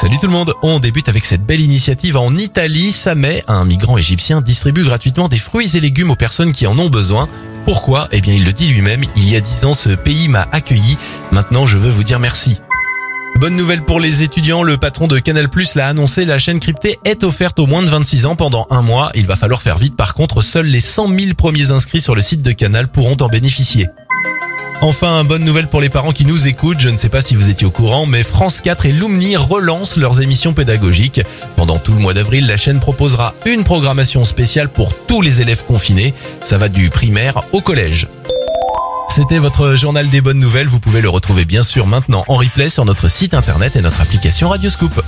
Salut tout le monde, on débute avec cette belle initiative en Italie. Sameh, un migrant égyptien, distribue gratuitement des fruits et légumes aux personnes qui en ont besoin. Pourquoi? Eh bien il le dit lui-même, il y a dix ans ce pays m'a accueilli, maintenant je veux vous dire merci. Bonne nouvelle pour les étudiants, le patron de Canal+, l'a annoncé, la chaîne cryptée est offerte aux moins de 26 ans pendant un mois. Il va falloir faire vite par contre, seuls les 100 000 premiers inscrits sur le site de Canal pourront en bénéficier. Enfin, bonne nouvelle pour les parents qui nous écoutent. Je ne sais pas si vous étiez au courant, mais France 4 et Lumni relancent leurs émissions pédagogiques. Pendant tout le mois d'avril, la chaîne proposera une programmation spéciale pour tous les élèves confinés. Ça va du primaire au collège. C'était votre journal des bonnes nouvelles. Vous pouvez le retrouver bien sûr maintenant en replay sur notre site internet et notre application Radioscoop.